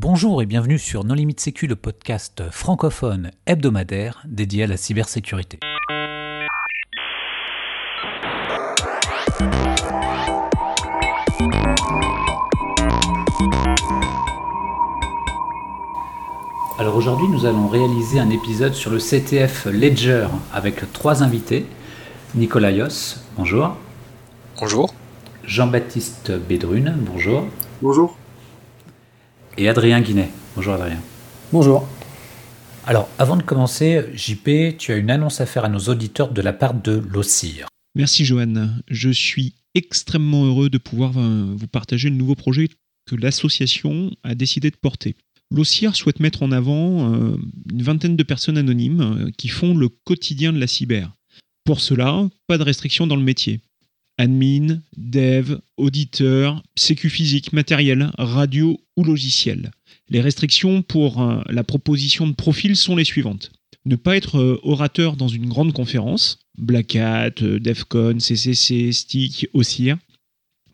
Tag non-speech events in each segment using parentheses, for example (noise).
Bonjour et bienvenue sur Non Limite Sécu, le podcast francophone hebdomadaire dédié à la cybersécurité. Alors aujourd'hui, nous allons réaliser un épisode sur le CTF Ledger avec trois invités. Nicolas Yos, bonjour. Bonjour. Jean-Baptiste Bédrune, bonjour. Bonjour. Et Adrien Guinet. Bonjour Adrien. Bonjour. Alors, avant de commencer, JP, tu as une annonce à faire à nos auditeurs de la part de l'OCIR. Merci Johan. Je suis extrêmement heureux de pouvoir vous partager le nouveau projet que l'association a décidé de porter. L'OCIR souhaite mettre en avant euh, une vingtaine de personnes anonymes euh, qui font le quotidien de la cyber. Pour cela, pas de restrictions dans le métier. Admin, dev, auditeur, sécu physique, matériel, radio ou logiciel. Les restrictions pour euh, la proposition de profil sont les suivantes. Ne pas être orateur dans une grande conférence, Black Hat, DEFCON, CCC, STIC, OCIR,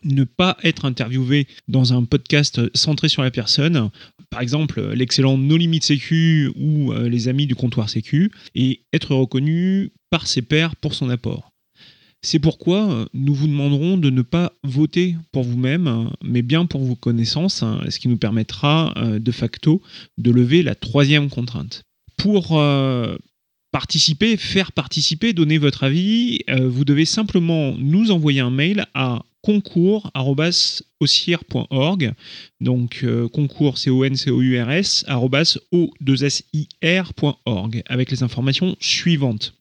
ne pas être interviewé dans un podcast centré sur la personne, par exemple l'excellent No Limit Sécu ou euh, les amis du comptoir Sécu, et être reconnu par ses pairs pour son apport. C'est pourquoi euh, nous vous demanderons de ne pas voter pour vous-même, mais bien pour vos connaissances, hein, ce qui nous permettra euh, de facto de lever la troisième contrainte. Pour participer, faire participer, donner votre avis, vous devez simplement nous envoyer un mail à concours.org. Donc euh, concours, C-O-N-C-O-U-R-S, O2SIR.org, avec les informations suivantes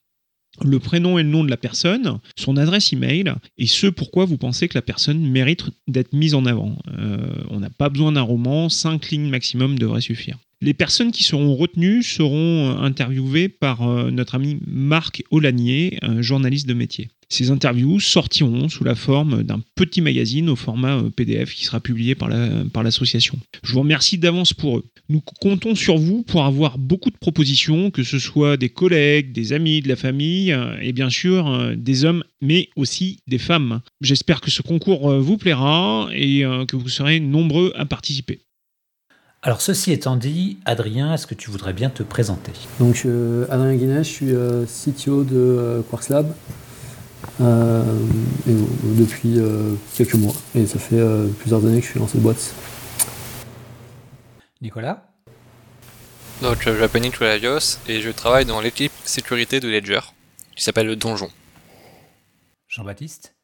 le prénom et le nom de la personne, son adresse email et ce pourquoi vous pensez que la personne mérite d'être mise en avant. Euh, on n'a pas besoin d'un roman, 5 lignes maximum devrait suffire. Les personnes qui seront retenues seront interviewées par euh, notre ami Marc Olanier, journaliste de métier. Ces interviews sortiront sous la forme d'un petit magazine au format euh, PDF qui sera publié par l'association. La, par Je vous remercie d'avance pour eux. Nous comptons sur vous pour avoir beaucoup de propositions, que ce soit des collègues, des amis, de la famille, euh, et bien sûr euh, des hommes, mais aussi des femmes. J'espère que ce concours vous plaira et que vous serez nombreux à participer. Alors ceci étant dit, Adrien, est-ce que tu voudrais bien te présenter? Donc Adrien Guinet, je suis CTO de Quarks Lab. Euh, depuis euh, quelques mois. Et ça fait euh, plusieurs années que je suis dans cette boîte. Nicolas? Donc, je m'appelle Nicolas et je travaille dans l'équipe sécurité de Ledger, qui s'appelle le Donjon. Jean-Baptiste?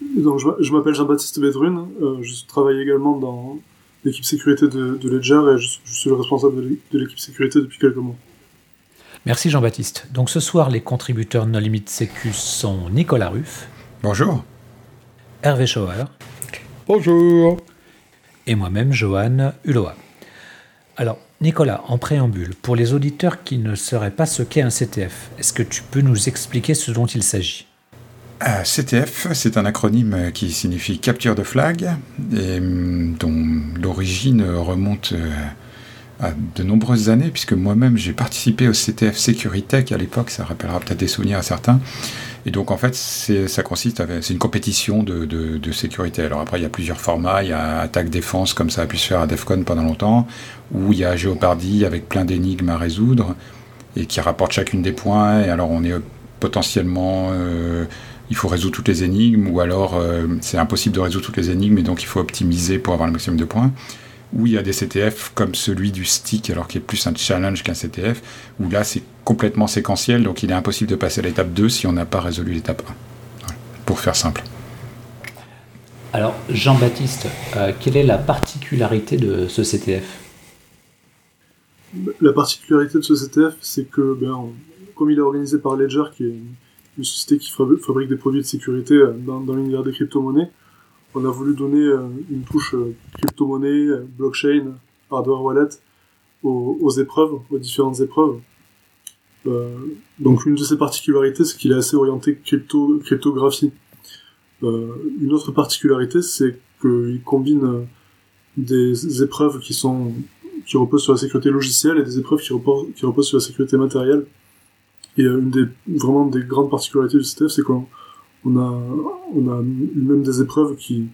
Donc, je m'appelle Jean-Baptiste Bédrune, je travaille également dans l'équipe sécurité de, Ledger et je, suis le responsable de l'équipe sécurité depuis quelques mois. Merci Jean-Baptiste. Donc ce soir, les contributeurs No Limit Sécu sont Nicolas Ruff. Bonjour. Hervé Schauer. Bonjour. Et moi-même, Johan Hulot. Alors, Nicolas, en préambule, pour les auditeurs qui ne sauraient pas ce qu'est un CTF, est-ce que tu peux nous expliquer ce dont il s'agit? Euh, CTF, c'est un acronyme qui signifie capture de flag, et hum, dont l'origine remonte euh, de nombreuses années, puisque moi-même j'ai participé au CTF Securitech à l'époque, ça rappellera peut-être des souvenirs à certains. Et donc en fait, ça consiste, c'est une compétition de, sécurité. Alors après, il y a plusieurs formats. Il y a attaque-défense, comme ça a pu se faire à DEFCON pendant longtemps, ou il y a Géopardie avec plein d'énigmes à résoudre, et qui rapporte chacune des points. Et alors on est potentiellement... Euh, il faut résoudre toutes les énigmes, ou alors euh, c'est impossible de résoudre toutes les énigmes, et donc il faut optimiser pour avoir le maximum de points où il y a des CTF comme celui du stick, alors qu'il est plus un challenge qu'un CTF, où là c'est complètement séquentiel, donc il est impossible de passer à l'étape 2 si on n'a pas résolu l'étape 1. pour faire simple. Alors Jean-Baptiste, euh, quelle est la particularité de ce CTF La particularité de ce CTF, c'est que ben, comme il est organisé par Ledger, qui est une société qui fabrique des produits de sécurité euh, dans, dans l'univers des crypto-monnaies, on a voulu donner euh, une touche euh, crypto-monnaie, euh, blockchain, hardware wallet aux, épreuves, aux différentes épreuves. donc une de ses particularités, c'est qu'il est assez orienté crypto, cryptographie. une autre particularité, c'est qu'il combine des épreuves qui sont qui reposent sur la sécurité logicielle et des épreuves qui reposent, qui reposent sur la sécurité matérielle. Et une des vraiment des grandes particularités du CTF, c'est qu'on on a, a même des épreuves qui,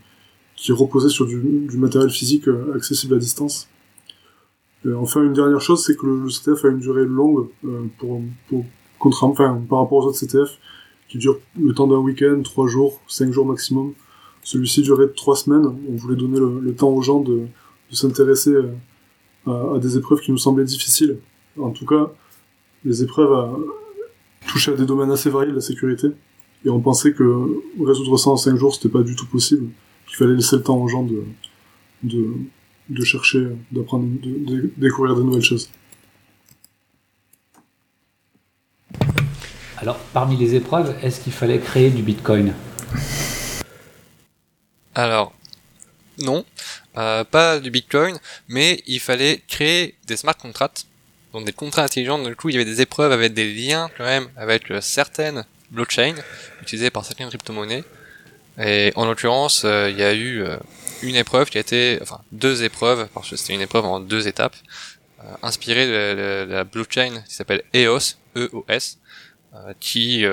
reposaient sur du, matériel physique euh, accessible à distance. enfin, une dernière chose, c'est que le, CTF a une durée longue pour, pour enfin, par rapport aux autres CTF qui durent le temps d'un week-end, trois jours, cinq jours maximum. Celui-ci durait trois semaines. On voulait donner le, temps aux gens de, s'intéresser à, à, des épreuves qui nous semblaient difficiles. En tout cas, les épreuves touchaient à des domaines assez variés de la sécurité. Et on pensait que résoudre ça en cinq jours, c'était pas du tout possible. Qu'il fallait laisser le temps aux gens de, de, de chercher, d'apprendre, de, de découvrir de nouvelles choses. Alors, parmi les épreuves, est-ce qu'il fallait créer du Bitcoin? Alors, non, euh, pas du Bitcoin, mais il fallait créer des smart contracts, donc des contrats intelligents. Du coup, il y avait des épreuves avec des liens quand même avec euh, certaines blockchains utilisées par certaines crypto-monnaies. Et en l'occurrence, euh, il y a eu une épreuve qui a été, enfin deux épreuves, parce que c'était une épreuve en deux étapes, inspirée de, la blockchain qui s'appelle EOS, E-O-S, qui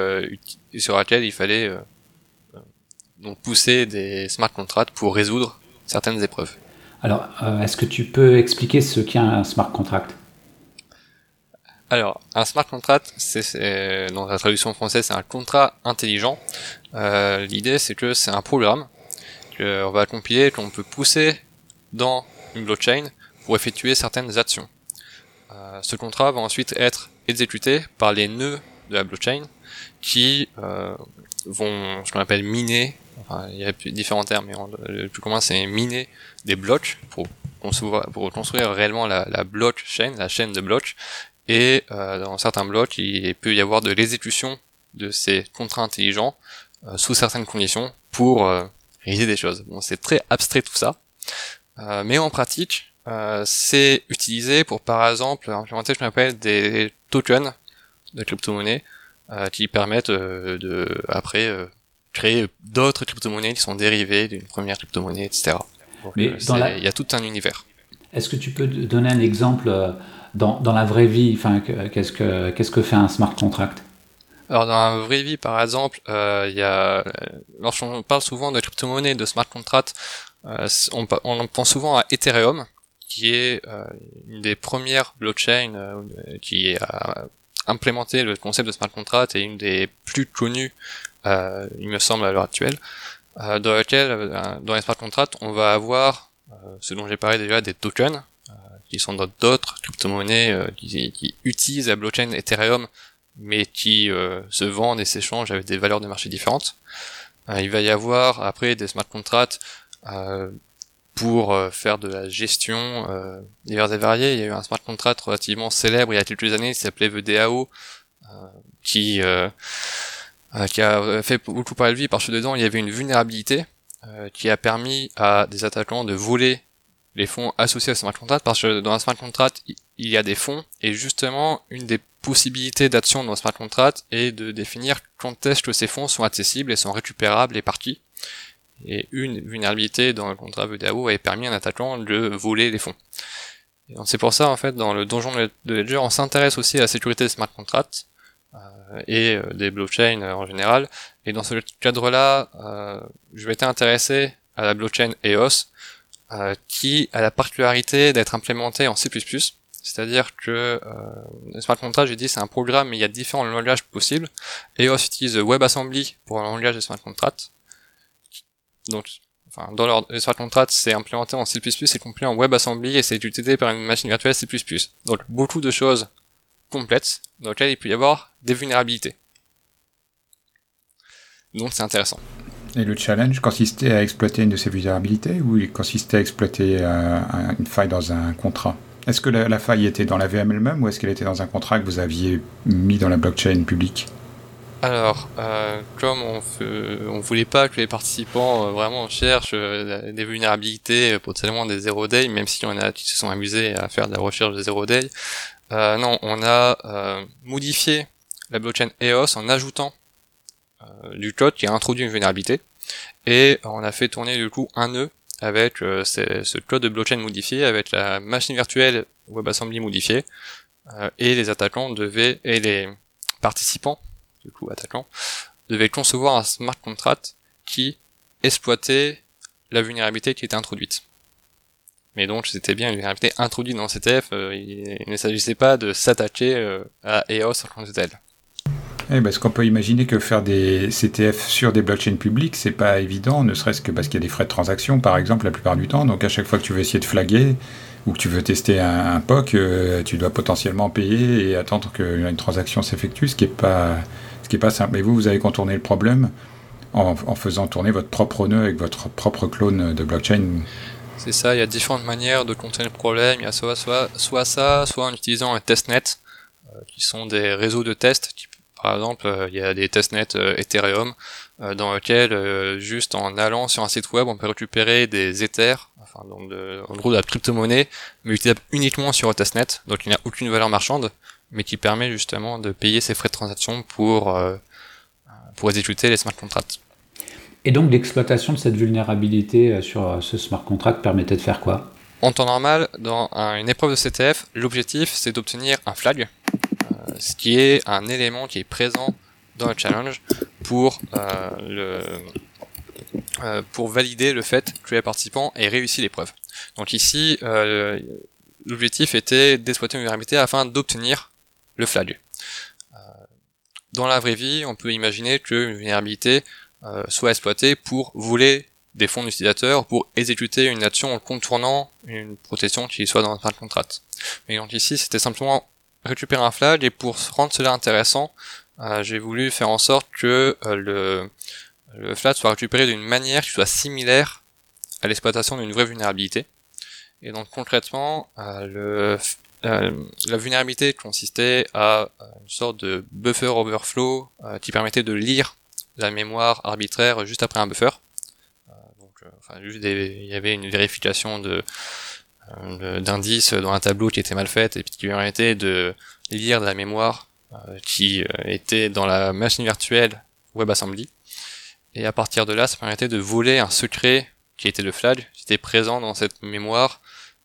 sur laquelle il fallait donc pousser des smart contracts pour résoudre certaines épreuves. Alors, euh, est-ce que tu peux expliquer ce qu'est un smart contract? Alors, un smart contract, c'est dans la traduction française, c'est un contrat intelligent. Euh, L'idée, c'est que c'est un programme qu'on va compiler, qu'on peut pousser dans une blockchain pour effectuer certaines actions. Euh, ce contrat va ensuite être exécuté par les nœuds de la blockchain qui euh, vont, ce qu'on appelle miner il y a différents termes, mais le plus commun c'est miner des blocs pour construire, pour construire réellement la, la blockchain, la chaîne de blocs. Et euh, dans certains blocs, il peut y avoir de l'exécution de ces contrats intelligents euh, sous certaines conditions pour euh, réaliser des choses. Bon, c'est très abstrait tout ça, euh, mais en pratique, euh, c'est utilisé pour par exemple implémenter ce qu'on appelle des tokens de crypto-monnaie qui permettent de après créer d'autres crypto-monnaies qui sont dérivées d'une première crypto-monnaie, etc. Mais euh, il y a tout un univers. Est-ce que tu peux donner un exemple euh, dans, dans la vraie vie enfin, Qu'est-ce que qu'est-ce que fait un smart contract? Alors dans la vraie vie, par exemple, euh, il y a, lorsqu'on parle souvent de crypto-monnaie, de smart contract, on, on, pense souvent à Ethereum, qui est une des premières blockchains qui a implémenté le concept de smart contract et une des plus connues euh, il me semble à l'heure actuelle, euh, dans laquelle, euh, dans les smart contracts, on va avoir, ce dont j'ai parlé déjà, des tokens, qui sont d'autres crypto-monnaies qui, qui, utilisent la blockchain Ethereum, mais qui se vendent et s'échangent avec des valeurs de marché différentes. il va y avoir après des smart contracts pour faire de la gestion euh, divers et variés. Il y a eu un smart contract relativement célèbre il y a quelques années qui s'appelait VDAO, qui euh, qui a fait beaucoup parler de lui parce que dedans il y avait une vulnérabilité euh, qui a permis à des attaquants de voler les fonds associés à smart contract parce que dans un smart contract il y a des fonds et justement une des possibilités d'action dans un smart contract est de définir quand est-ce que ces fonds sont accessibles et sont récupérables et partis. Et une vulnérabilité dans le contrat VDAO avait permis à un attaquant de voler les fonds. C'est pour ça en fait dans le donjon de Ledger on s'intéresse aussi à la sécurité des smart contracts euh, et euh, des blockchains euh, en général. Et dans ce cadre-là, je m'étais intéressé à la blockchain EOS, qui a la particularité d'être implémentée en C++. C'est-à-dire que euh, smart contract, j'ai dit, c'est un programme, mais il y a différents langages possibles. EOS utilise WebAssembly pour un langage de smart contract. Donc, enfin, dans leur smart contract, c'est implémenté en C++, c'est compilé en WebAssembly et c'est utilisé par une machine virtuelle C++. Donc, beaucoup de choses complète dans laquelle il peut y avoir des vulnérabilités. Donc c'est intéressant. Et le challenge consistait à exploiter une de ces vulnérabilités ou il consistait à exploiter euh, une faille dans un contrat? Est-ce que la, faille était dans la VM elle-même ou est-ce qu'elle était dans un contrat que vous aviez mis dans la blockchain publique? Alors, euh, comme on ne voulait pas que les participants euh, vraiment cherchent des vulnérabilités potentiellement des zero day, même si on a qui se sont amusés à faire de la recherche de zero day, euh, non, on a euh, modifié la blockchain EOS en ajoutant euh, du code qui a introduit une vulnérabilité et on a fait tourner du coup un nœud avec ce code de blockchain modifié, avec la machine virtuelle WebAssembly modifiée, et les attaquants devaient, et les participants, du coup attaquants, devaient concevoir un smart contract qui exploitait la vulnérabilité qui était introduite. mais donc c'était bien une vulnérabilité introduite dans CTF. Euh, il, ne s'agissait pas de s'attacher euh, à EOS en tant que Eh parce qu'on peut imaginer que faire des CTF sur des blockchains publiques, c'est pas évident, ne serait-ce que parce qu'il y a des frais de transaction, par exemple, la plupart du temps. Donc à chaque fois que tu veux essayer de flaguer ou que tu veux tester un, POC, euh, tu dois potentiellement payer et attendre qu'une transaction s'effectue, ce qui est pas, ce qui est pas simple. Mais vous, vous avez contourné le problème en, faisant tourner votre propre nœud avec votre propre clone de blockchain. C'est ça, il y a différentes manières de contourner le problème. Il y a soit, soit, soit ça, soit en utilisant un testnet, euh, qui sont des réseaux de tests. Par exemple, euh, il y a des testnets euh, Ethereum, dans lesquels, juste en allant sur un site web, on peut récupérer des Ethers, enfin, donc de, en gros de la crypto-monnaie, mais utilisable uniquement sur un testnet, donc il n'a aucune valeur marchande, mais qui permet justement de payer ses frais de transaction pour, pour exécuter les smart contracts. Et donc l'exploitation de cette vulnérabilité euh, sur euh, ce smart contract permettait de faire quoi? En temps normal, dans une épreuve de CTF, l'objectif c'est d'obtenir un flag, euh, ce qui est un élément qui est présent dans le challenge pour le pour valider le fait que les participants aient réussi l'épreuve. Donc ici, l'objectif était d'exploiter une vulnérabilité afin d'obtenir le flag. dans la vraie vie, on peut imaginer qu'une vulnérabilité euh, soit exploité pour voler des fonds d'utilisateurs pour exécuter une action en contournant une protection qui soit dans un contract. Mais donc ici, c'était simplement récupérer un flag et pour rendre cela intéressant, euh, j'ai voulu faire en sorte que euh, le, le flag soit récupéré d'une manière qui soit similaire à l'exploitation d'une vraie vulnérabilité. Et donc concrètement, le, la vulnérabilité consistait à une sorte de buffer overflow qui permettait de lire la mémoire arbitraire juste après un buffer. Euh, donc, euh, enfin, juste il y avait une vérification de euh, d'indices dans un tableau qui était mal fait et qui permettait de lire de la mémoire qui était dans la machine virtuelle WebAssembly. Et à partir de là, ça permettait de voler un secret qui était le flag, qui était présent dans cette mémoire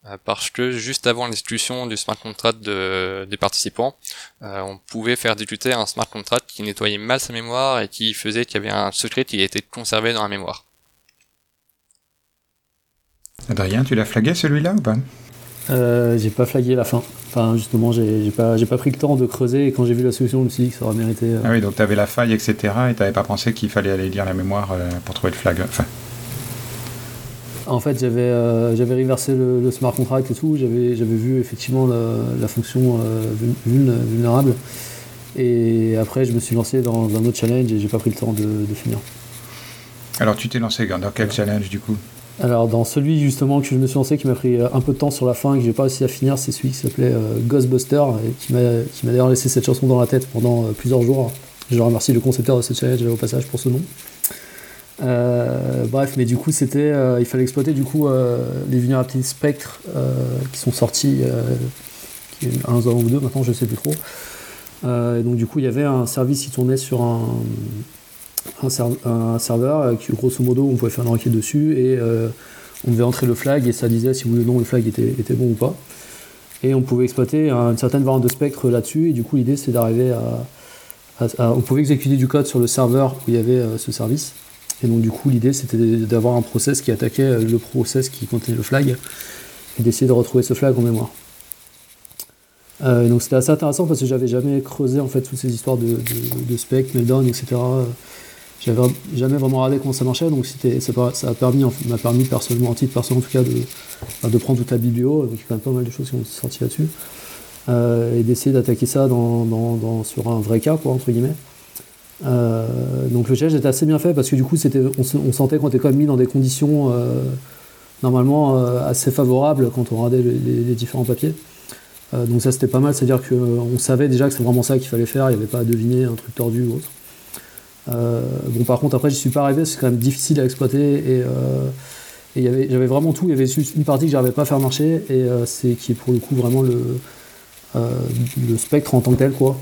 euh, parce que juste avant l'exécution du smart contract des participants, euh, on pouvait faire débuter un smart contract qui nettoyait mal sa mémoire et qui faisait qu'il y avait un secret qui était conservé dans la mémoire. Adrien, tu l'as flagué celui-là ou pas euh, J'ai pas flagué la fin. Enfin, justement, j'ai pas, pas pris le temps de creuser et quand j'ai vu la solution, je me suis dit que ça aurait mérité. Euh, ah oui, donc tu avais la faille, etc. et tu pas pensé qu'il fallait aller lire la mémoire pour trouver le flag. Enfin, en fait, j'avais euh, reversé le, smart contract et tout. J'avais vu effectivement la, fonction euh, vulnérable. Et après, je me suis lancé dans un autre challenge et j'ai pas pris le temps de, finir. Alors, tu t'es lancé dans quel challenge du coup? Alors dans celui justement que je me suis lancé qui m'a pris euh, un peu de temps sur la fin et que j'ai pas réussi à finir, c'est celui qui s'appelait Ghostbuster et qui m'a d'ailleurs laissé cette chanson dans la tête pendant plusieurs jours. Je remercie le concepteur de ce challenge au passage pour ce nom. Euh, bref, mais du coup, c'était, euh, il fallait exploiter du coup euh, les vulnérabilités Spectre qui sont sortis un ou deux maintenant, je sais plus trop. et donc du coup, il y avait un service qui tournait sur un, un, serveur qui, grosso modo, on pouvait faire une requête dessus et on devait entrer le flag et ça disait si oui ou non le flag était, était bon ou pas. Et on pouvait exploiter une certaine variante de spectre là-dessus. Et du coup, l'idée, c'est d'arriver à, On pouvait exécuter du code sur le serveur où il y avait ce service. Et donc du coup l'idée c'était d'avoir un process qui attaquait le process qui contenait le flag et d'essayer de retrouver ce flag en mémoire. Euh, donc c'était assez intéressant parce que j'avais jamais creusé en fait toutes ces histoires de, de, spec, meltdown, etc. J'avais jamais vraiment regardé comment ça marchait, donc ça, a permis, m'a permis personnellement, en titre personnel en tout cas, de, bah, de prendre toute la biblio, donc il y a quand même pas mal de choses qui ont sorti là-dessus, euh, et d'essayer d'attaquer ça dans, sur un vrai cas, quoi, entre guillemets. Euh, donc le challenge était assez bien fait parce que du coup c'était, on, sentait qu'on était quand même mis dans des conditions euh, normalement assez favorables quand on regardait les, différents papiers. donc ça c'était pas mal, c'est-à-dire qu'on savait déjà que c'est vraiment ça qu'il fallait faire, il n'y avait pas à deviner un truc tordu ou autre. Bon par contre après j'y suis pas arrivé, c'est quand même difficile à exploiter et, et j'avais vraiment tout, il y avait juste une partie que j'arrivais pas à faire marcher et c'est qui est pour le coup vraiment le, spectre en tant que tel quoi.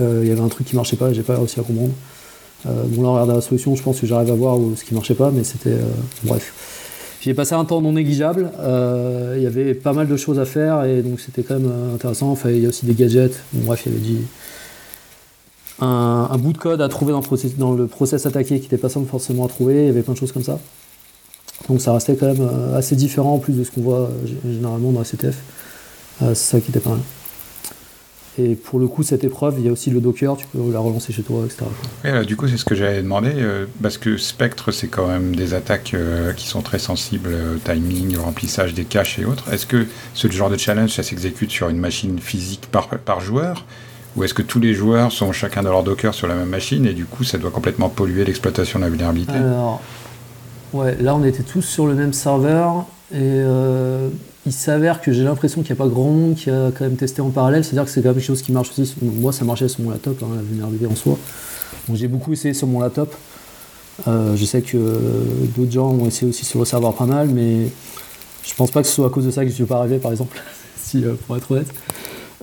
Euh, il y avait un truc qui marchait pas et j'ai pas réussi à comprendre. Euh, bon là, en regardant la solution, je pense que j'arrive à voir ce qui marchait pas, mais c'était. Euh, bref. J'ai passé un temps non négligeable. Il y avait pas mal de choses à faire et donc c'était quand même intéressant. Enfin, il y a aussi des gadgets. bref, il y avait dit un, bout de code à trouver dans le, process, dans le process attaqué qui n'était pas simple forcément à trouver. Il y avait plein de choses comme ça. Donc ça restait quand même assez différent en plus de ce qu'on voit généralement dans la CTF. c'est ça qui était pas mal. Et pour le coup, cette épreuve, il y a aussi le Docker, tu peux la relancer chez toi, etc. Et, du coup, c'est ce que j'avais demandé, euh, parce que Spectre, c'est quand même des attaques euh, qui sont très sensibles au timing, au remplissage des caches et autres. Est-ce que ce genre de challenge, ça s'exécute sur une machine physique par joueur? Ou est-ce que tous les joueurs sont chacun dans leur Docker sur la même machine et du coup, ça doit complètement polluer l'exploitation de la vulnérabilité Alors, ouais, là, on était tous sur le même serveur et euh, il s'avère que j'ai l'impression qu'il n'y a pas grand monde qui a quand même testé en parallèle. C'est-à-dire que c'est quand même quelque chose qui marche aussi. Moi, ça marchait sur mon laptop, hein, la vulnérabilité en soi. Donc j'ai beaucoup essayé sur mon laptop. Euh, je sais que d'autres gens ont essayé aussi sur le serveur pas mal, mais je pense pas que ce soit à cause de ça que je ne suis pas arrivé, par exemple, (laughs) si, euh, pour être honnête.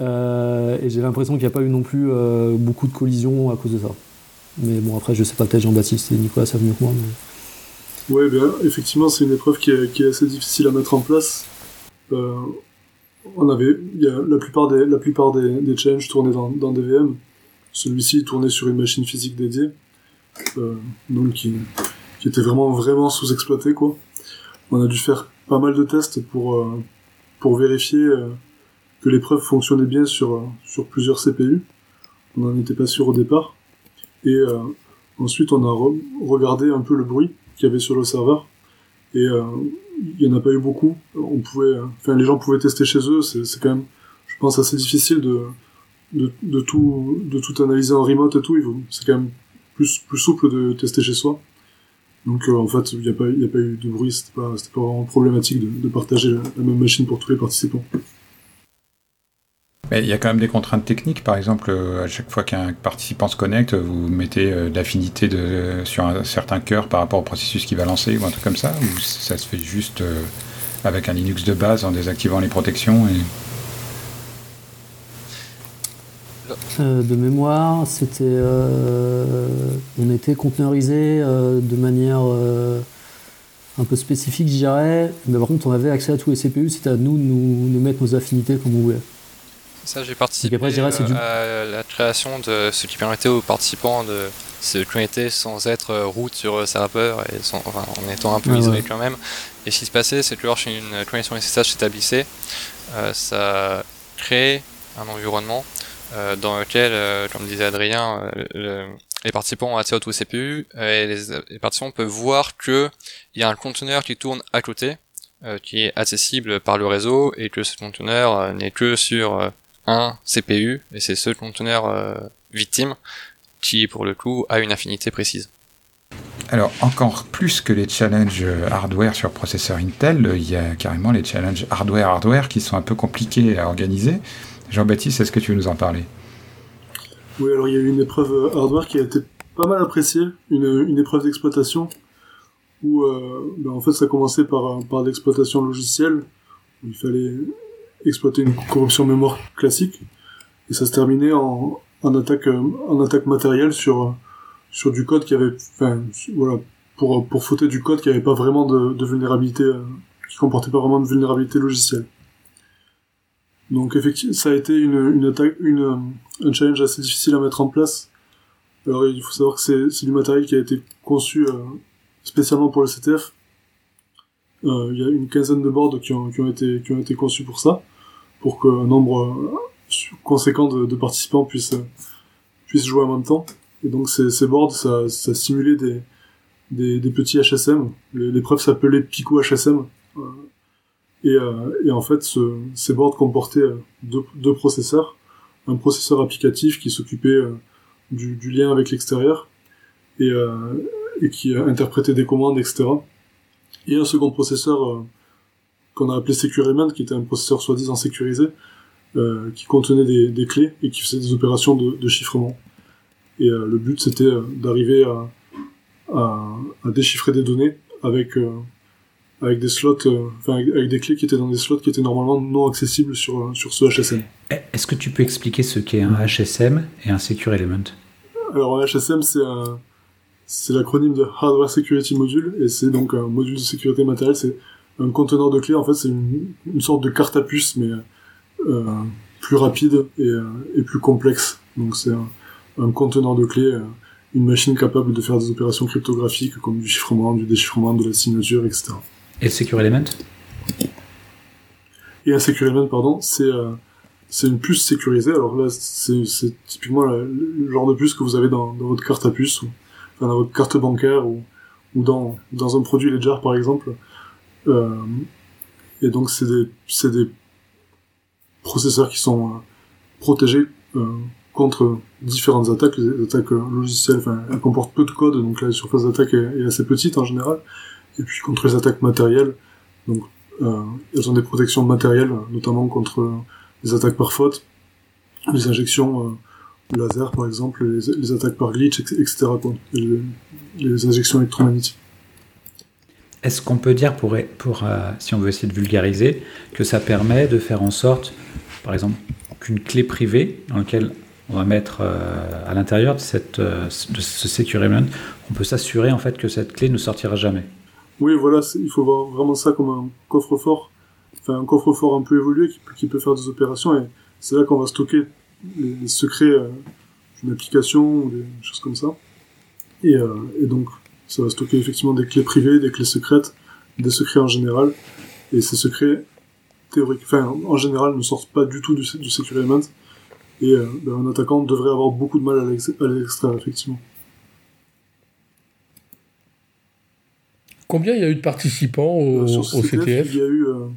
Euh, et j'ai l'impression qu'il n'y a pas eu non plus beaucoup de collisions à cause de ça. Mais bon, après, je sais pas, peut-être Jean-Baptiste et Nicolas savent mieux que moi. Oui, effectivement, c'est une épreuve qui est, assez difficile à mettre en place. Euh, on avait, la plupart des, la challenges tournaient dans, dans des VM. Celui-ci tournait sur une machine physique dédiée, euh, donc qui, était vraiment vraiment sous-exploité quoi. On a dû faire pas mal de tests pour euh, pour vérifier euh, que l'épreuve fonctionnait bien sur sur plusieurs CPU. On n'en était pas sûr au départ. Et ensuite, on a regardé un peu le bruit qu'il y avait sur le serveur. Et il n'y en a pas eu beaucoup. On pouvait, enfin, les gens pouvaient tester chez eux. C'est quand même, je pense, assez difficile de, de, de, tout, de tout analyser en remote et tout. C'est quand même plus, plus souple de tester chez soi. Donc, euh, en fait, il n'y a, pas, a pas eu de bruit. C'était pas, pas vraiment problématique de, de partager la, même machine pour tous les participants. Il y a quand même des contraintes techniques. Par exemple, euh, à chaque fois qu'un participant se connecte, vous mettez euh, de l'affinité sur un certain cœur par rapport au processus qui va lancer ou un truc comme ça Ou ça se fait juste euh, avec un Linux de base en désactivant les protections et... de mémoire, c'était, on était conteneurisé de manière un peu spécifique, je dirais. Mais par contre, on avait accès à tous les CPU. C'était à nous de nous mettre nos affinités comme on voulait. Ça, j'ai participé euh, à la création de ce qui permettait aux participants de se connecter sans être euh, root sur le serveur et en étant un peu isolé quand même. Et ce qui se passait, c'est que lorsqu'une connexion SSH s'établissait, euh, ça créait un environnement dans lequel, comme disait Adrien, les participants ont accès au tout CPU et les, participants peuvent voir qu'il y a un conteneur qui tourne à côté, qui est accessible par le réseau et que ce conteneur n'est que sur un CPU, et c'est ce conteneur euh, victime qui, pour le coup, a une affinité précise. Alors, encore plus que les challenges hardware sur processeur Intel, il y a carrément les challenges hardware-hardware qui sont un peu compliqués à organiser. Jean-Baptiste, est-ce que tu veux nous en parler? Oui, alors il y a eu une épreuve hardware qui a été pas mal appréciée, une, une épreuve d'exploitation, où euh, ben, en fait ça commençait par, par l'exploitation logicielle, où il fallait exploiter une corruption mémoire classique. Et ça se terminait en, en attaque en attaque matérielle sur sur du code qui avait enfin voilà pour pour fauter du code qui avait pas vraiment de, vulnérabilité euh, qui comportait pas vraiment de vulnérabilité logicielle. Donc effectivement ça a été une attaque une un challenge assez difficile à mettre en place. Alors il faut savoir que c'est du matériel qui a été conçu euh, spécialement pour le CTF euh, il y a une quinzaine de boards qui ont, qui ont été qui ont été conçus pour ça pour qu'un nombre euh, conséquent de, participants puissent, puissent jouer en même temps. Et donc ces, boards, ça, ça simulait des, des, petits HSM. L'épreuve s'appelait Pico HSM. Euh, et, euh, et, en fait, ce, ces boards comportaient deux, deux, processeurs. Un processeur applicatif qui s'occupait du, du, lien avec l'extérieur et, et qui interprétait des commandes, etc. Et un second processeur qu'on a appelé Securement, qui était un processeur soi-disant sécurisé, euh, qui contenait des, des, clés et qui faisait des opérations de, de chiffrement. Et euh, le but, c'était euh, d'arriver à, à, à, déchiffrer des données avec euh, avec des slots, euh, enfin avec, des clés qui étaient dans des slots qui étaient normalement non accessibles sur sur ce HSM. Eh, est-ce que tu peux expliquer ce qu'est un HSM et un Secure Element? Alors un HSM, c'est un c'est l'acronyme de Hardware Security Module et c'est donc un module de sécurité matérielle. C'est un conteneur de clés, en fait, c'est une, une, sorte de carte à puce, mais euh, plus rapide et, euh, et, plus complexe. Donc c'est un, un, conteneur de clés euh, une machine capable de faire des opérations cryptographiques comme du chiffrement, du déchiffrement, de la signature, etc. Et le Secure Element? Et un Secure Element, pardon, c'est euh, une puce sécurisée. Alors là, c'est typiquement le, le genre de puce que vous avez dans, dans votre carte à puce, ou enfin, dans votre carte bancaire, ou, ou dans, dans un produit Ledger, par exemple. Euh, et donc, c'est des, des processeurs qui sont euh, protégés euh, contre différentes attaques. Les attaques logicielles, elles comportent peu de code, donc la surface d'attaque est, assez petite en général. Et puis contre les attaques matérielles, donc euh, elles ont des protections matérielles, notamment contre les attaques par faute, les injections laser par exemple, les, attaques par glitch, etc. Les injections électromagnétiques. Est-ce qu'on peut dire, pour, euh, si on veut essayer de vulgariser, que ça permet de faire en sorte, par exemple, qu'une clé privée dans laquelle on va mettre euh, à l'intérieur de, euh, ce Secure on peut s'assurer en fait que cette clé ne sortira jamais? Oui, voilà, il faut voir vraiment ça comme un coffre-fort, enfin un coffre-fort un peu évolué qui, peut- faire des opérations et c'est là qu'on va stocker les, secrets euh, d'une application ou des choses comme ça. Et donc, ça va stocker effectivement des clés privées, des clés secrètes, des secrets en général. Et ces secrets théoriques, enfin en général, ne sortent pas du tout du, du Secure Element. Et euh, ben, un attaquant devrait avoir beaucoup de mal à les extraire, effectivement. Combien il y a eu de participants au, Euh, sur au ce CTF il y a eu, euh,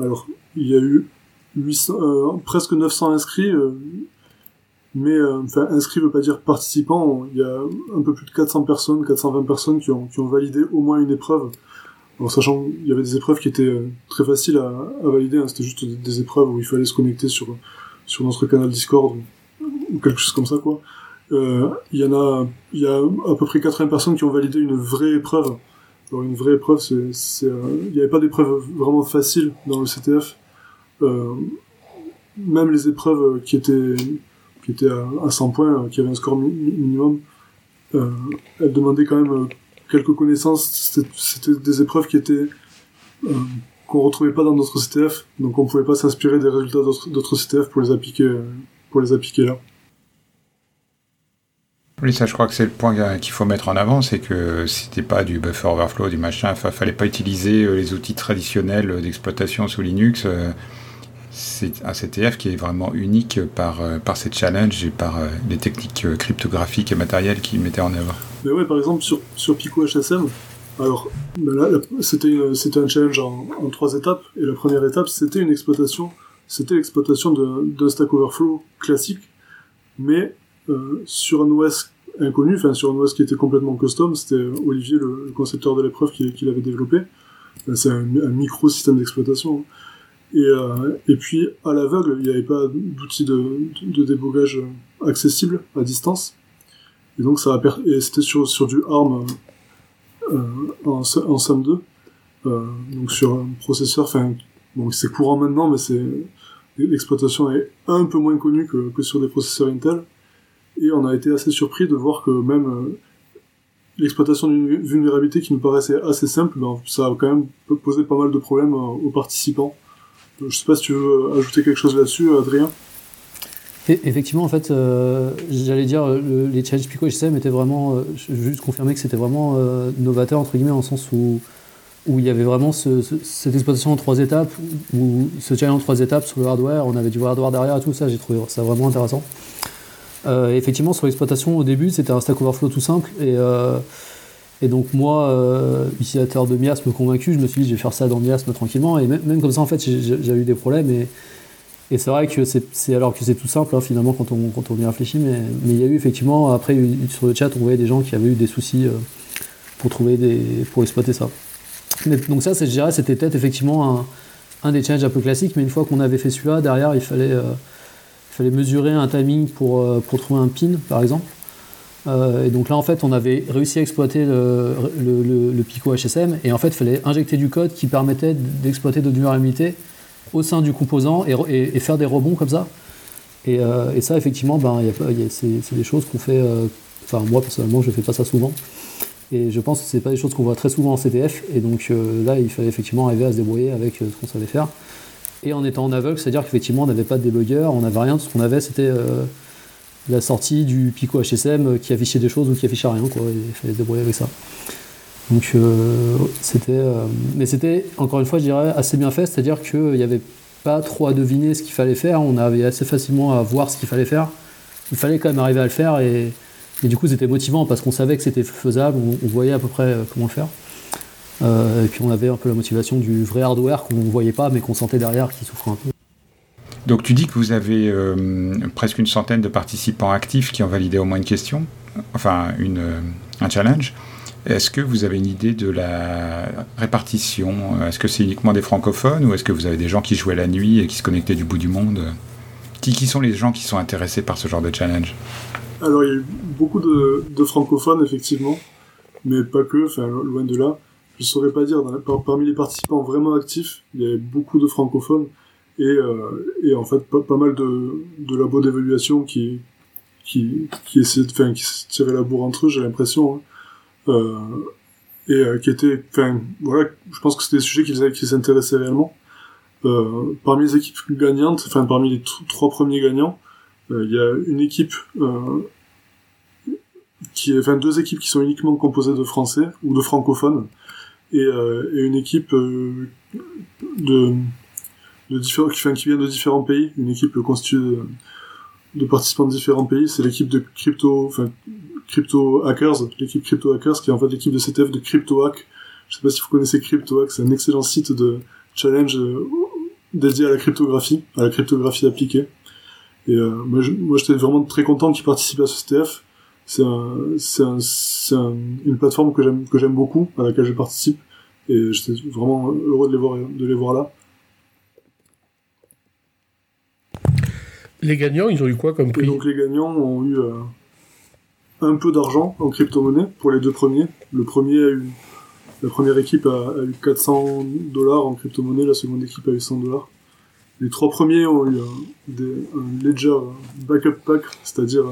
alors, il y a eu 800, presque 900 inscrits, mais euh, enfin inscrits veut pas dire participants. Il y a un peu plus de 400 personnes, 420 personnes qui ont, qui ont validé au moins une épreuve. Sachant qu'il y avait des épreuves qui étaient euh, très faciles à, à valider, hein. c'était juste des, épreuves où il fallait se connecter sur sur notre canal Discord ou, quelque chose comme ça quoi. Euh, Il y en a, il y a à peu près 80 personnes qui ont validé une vraie épreuve. Alors une vraie épreuve, c'est, il n'y avait pas d'épreuve vraiment facile dans le CTF. Euh, même les épreuves qui étaient, qui étaient à, à 100 points, euh, qui avaient un score mi- mi- minimum, euh, elles demandaient quand même euh, quelques connaissances. C'était, des épreuves qui étaient qu'on retrouvait pas dans d'autres CTF, donc on pouvait pas s'inspirer des résultats d'autres, CTF pour les appliquer, pour les appliquer là. Oui, ça, je crois que c'est le point qu'il faut mettre en avant, c'est que c'était pas du buffer overflow, du machin, enfin, fallait pas utiliser les outils traditionnels d'exploitation sous Linux. C'est un CTF qui est vraiment unique par, euh, par ses challenges et par euh, les techniques euh, cryptographiques et matérielles qu'il mettait en œuvre. Mais ouais, par exemple, sur, sur Pico HSM, alors, ben là, c'était, c'était un challenge en, trois étapes, et la première étape, c'était une exploitation, c'était l'exploitation de- d'un Stack Overflow classique, mais euh, sur un OS inconnu, enfin sur un OS qui était complètement custom, c'était Olivier, le, concepteur de l'épreuve, qui, qui l'avait développé. Ben, C'est un, un micro-système d'exploitation. Et, euh, et puis, à l'aveugle, il n'y avait pas d'outil de, débogage accessible à distance. Et donc ça a per- et c'était sur, du ARM euh, en, en SAM2, euh, donc sur un processeur, enfin, c'est courant maintenant, mais l'exploitation est un peu moins connue que, sur des processeurs Intel. Et on a été assez surpris de voir que même euh, l'exploitation d'une vu- vulnérabilité qui nous paraissait assez simple, ben, ça a quand même posé pas mal de problèmes euh, aux participants. Euh, Je sais pas si tu veux ajouter quelque chose là-dessus, Adrien. Effectivement, en fait, euh, j'allais dire, le- les challenges Pico HSM étaient vraiment, euh, juste confirmer que c'était vraiment euh, novateur, entre guillemets, le sens où, où il y avait vraiment ce- ce- cette exploitation en trois étapes, ou ce challenge en trois étapes sur le hardware, on avait du hardware derrière et tout ça, j'ai trouvé ça vraiment intéressant. Euh, effectivement, sur l'exploitation, au début, c'était un Stack Overflow tout simple, et, euh, et donc moi, euh, utilisateur de Miasm convaincu, je me suis dit, je vais faire ça dans Miasm tranquillement, et même, comme ça, en fait, j'ai eu des problèmes, et, c'est vrai que c'est alors que c'est tout simple hein, finalement quand on, quand on y réfléchit, mais, il y a eu effectivement, après sur le chat, on voyait des gens qui avaient eu des soucis euh, pour trouver des, pour exploiter ça. Mais, donc ça, je dirais, c'était peut-être effectivement un, un des challenges un peu classiques, mais une fois qu'on avait fait celui-là, derrière, il fallait, euh, il fallait mesurer un timing pour, pour trouver un pin, par exemple. Euh, et donc là, en fait, on avait réussi à exploiter le, le, Pico HSM, et en fait, il fallait injecter du code qui permettait d'exploiter d'autres vulnérabilités au sein du composant et, re- et- et faire des rebonds comme ça. Et, euh, ça, effectivement, ben, c'est des choses qu'on fait. euh, Enfin, moi, personnellement, je ne fais pas ça souvent. Et je pense que ce pas des choses qu'on voit très souvent en CTF. Et donc là, il fallait effectivement arriver à se débrouiller avec ce qu'on savait faire. Et en étant en aveugle, c'est-à-dire qu'effectivement, on n'avait pas de débugger, on n'avait rien. Ce qu'on avait, c'était la sortie du Pico HSM qui affichait des choses ou qui affichait rien. Quoi. Il fallait se débrouiller avec ça. Donc c'était, mais c'était encore une fois, je dirais, assez bien fait, c'est-à-dire qu'il n'y avait pas trop à deviner ce qu'il fallait faire, on avait assez facilement à voir ce qu'il fallait faire. Il fallait quand même arriver à le faire et, du coup c'était motivant parce qu'on savait que c'était faisable, on, voyait à peu près comment le faire. et puis on avait un peu la motivation du vrai hardware qu'on ne voyait pas mais qu'on sentait derrière qui souffrait un peu. Donc tu dis que vous avez euh, presque une centaine de participants actifs qui ont validé au moins une question, enfin une, euh, un challenge. Est-ce que vous avez une idée de la répartition? Est-ce que c'est uniquement des francophones ou est-ce que vous avez des gens qui jouaient la nuit et qui se connectaient du bout du monde? Qui, qui sont les gens qui sont intéressés par ce genre de challenge? Alors il y a eu beaucoup de, francophones effectivement, mais pas que, enfin loin de là. Je saurais pas dire, parmi les participants vraiment actifs, il y avait beaucoup de francophones et, euh, et en fait pas, mal de, de labos d'évaluation qui qui qui essayaient enfin qui se tiraient la bourre entre eux j'ai l'impression hein. euh, et euh, qui étaient enfin voilà je pense que c'était des sujets qui qui s'intéressaient réellement euh, parmi les équipes gagnantes enfin parmi les trois premiers gagnants euh, il y a une équipe qui est enfin deux équipes qui sont uniquement composées de français ou de francophones et, et une équipe de qui, qui vient de différents pays, une équipe constituée de, participants de différents pays. C'est l'équipe de crypto, enfin, crypto hackers, l'équipe crypto hackers, qui est en fait l'équipe de CTF de crypto hack. Je sais pas si vous connaissez crypto hack, c'est un excellent site de challenge euh, dédié à la cryptographie, à la cryptographie appliquée. Et euh, moi, moi, j'étais vraiment très content qu'ils participent à ce CTF. C'est une plateforme que j'aime, que j'aime beaucoup, à laquelle je participe. Et j'étais vraiment heureux de les voir, de les voir là. Les gagnants, ils ont eu quoi comme prix Donc les gagnants ont eu euh, un peu d'argent en crypto-monnaie pour les deux premiers. Le premier a eu, la première équipe a, eu 400 dollars en crypto-monnaie, la seconde équipe a eu 100 dollars. Les trois premiers ont eu un, Ledger Backup Pack, c'est-à-dire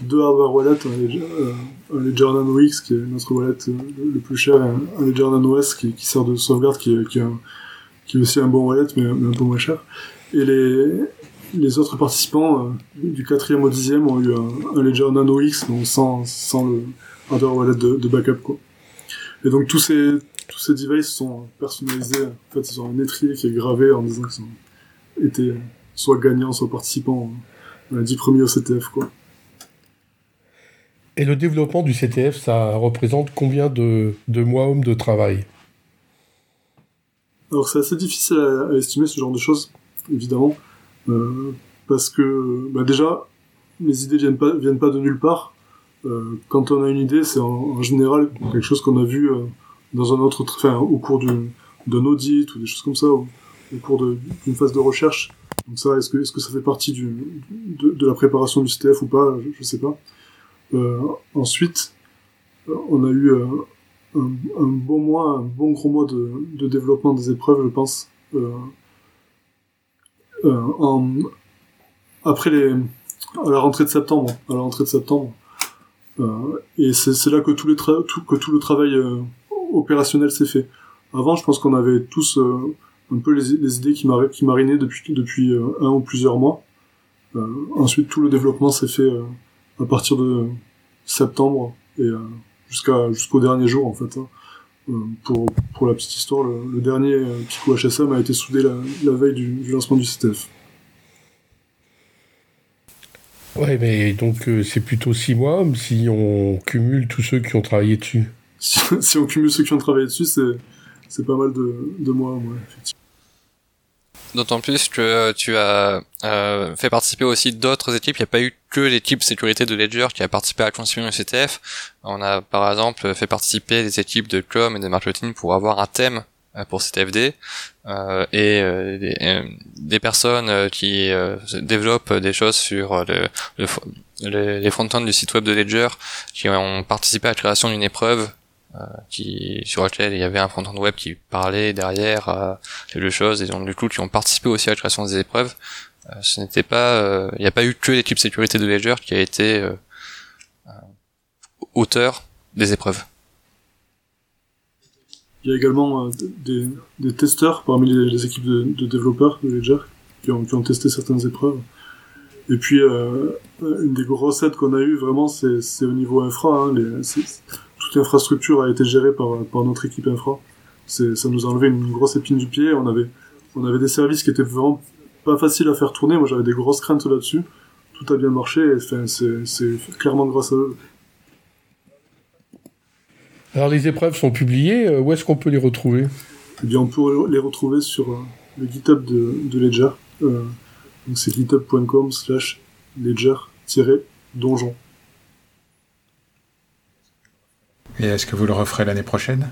deux hardware wallets, un Ledger, euh, Nano X qui est notre wallet euh, le plus cher, et un, Ledger Nano S qui, sert de sauvegarde, qui, qui, est aussi un bon wallet mais, mais un peu moins cher. Et les, les autres participants euh, du quatrième au dixième ont eu un, Ledger Nano X, donc sans, sans le hardware wallet de, de, backup, quoi. Et donc tous ces, tous ces devices sont personnalisés. En fait, ils ont un étrier qui est gravé en disant qu'ils ont été soit gagnants, soit participants dans les dix premiers au CTF, quoi. Et le développement du CTF, ça représente combien de, de mois hommes de travail? Alors c'est assez difficile à, estimer ce genre de choses, évidemment. Euh, parce que bah déjà, les idées viennent pas viennent pas de nulle part. Euh, quand on a une idée, c'est en, général quelque chose qu'on a vu euh, dans un autre, enfin, au cours d'un audit ou des choses comme ça, au, cours d'une phase de recherche. Donc ça, est-ce que, est-ce que ça fait partie du, de, de, la préparation du CTF ou pas? Je, je sais pas. Euh, ensuite, on a eu un, un, bon mois, un bon gros mois de, de développement des épreuves, je pense. Euh, euh, en, après les, à la rentrée de septembre, à la rentrée de septembre. Euh, et c'est là que tout, les tout, que tout le travail euh, opérationnel s'est fait. Avant, je pense qu'on avait tous un peu les, les idées qui, mar qui marinaient depuis, depuis un ou plusieurs mois. ensuite, tout le développement s'est fait à partir de septembre et jusqu'à jusqu'au dernier jour en fait. Hein. Euh, pour, pour la petite histoire, le, dernier euh, Pico HSM a été soudé la, la veille du, du, lancement du CTF. Ouais, mais donc euh, c'est plutôt 6 mois si on cumule tous ceux qui ont travaillé dessus. (laughs) Si, on cumule ceux qui ont travaillé dessus, c'est pas mal de, de mois, ouais, effectivement. D'autant plus que tu as euh, fait participer aussi d'autres équipes. Il n'y a pas eu que l'équipe sécurité de Ledger qui a participé à la construction du CTF. On a par exemple fait participer des équipes de com et de marketing pour avoir un thème euh, pour CTFD euh, et euh, des, personnes qui développent des choses sur le, le, les front-ends du site web de Ledger qui ont participé à la création d'une épreuve euh, qui sur lequel il y avait un front-end web qui parlait derrière euh, les deux choses et donc du coup qui ont participé aussi à la création des épreuves. Euh, ce n'était pas, il n'y a pas eu que l'équipe sécurité de Ledger qui a été auteur des épreuves. Il y a également des, des, testeurs parmi les, équipes de, de, développeurs de Ledger qui ont, qui ont testé certaines épreuves. Et Et puis, euh, une des grosses aides qu'on a eues, vraiment, c'est au niveau infra. Hein, les, toute l'infrastructure a été gérée par, par notre équipe infra. Ça nous a enlevé une grosse épine du pied. On avait, on avait des services qui étaient vraiment pas faciles à faire tourner. Moi, j'avais des grosses craintes là-dessus. Tout a bien marché. Enfin, c'est clairement grâce à eux. Alors, les épreuves sont publiées. Euh, où est-ce qu'on peut les retrouver? Eh bien, on peut les retrouver sur euh, le GitHub de, de Ledger. Euh, donc, c'est github.com slash ledger-donjon. Et est-ce que vous le referez l'année prochaine?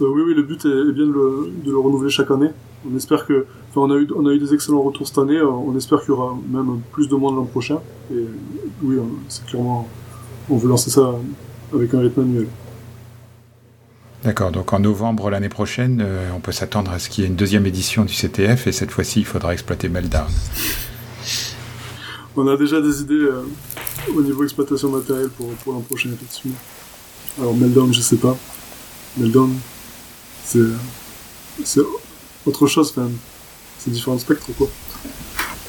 Euh, oui, oui, le but est, bien de le, de le, renouveler chaque année. On espère que, enfin, on a eu, on a eu des excellents retours cette année. Euh, on espère qu'il y aura même plus de monde l'an prochain. Et oui, euh, c'est clairement, on veut lancer ça avec un rythme annuel. D'accord, donc en novembre l'année prochaine, on peut s'attendre à ce qu'il y ait une deuxième édition du CTF et cette fois-ci, il faudra exploiter Meltdown. on a déjà des idées au niveau exploitation matérielle pour, pour l'an prochain, effectivement. Alors Meltdown, je sais pas. Meltdown, c'est autre chose quand même. C'est différents spectres quoi.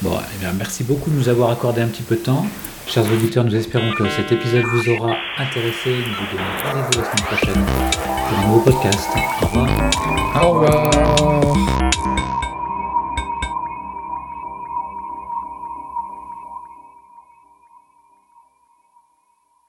Bon, eh bien, merci beaucoup de nous avoir accordé un petit peu de temps. Chers auditeurs, nous espérons que cet épisode vous aura intéressé. Nous vous donnons rendez-vous la semaine prochaine pour un nouveau podcast. Au revoir. Au revoir.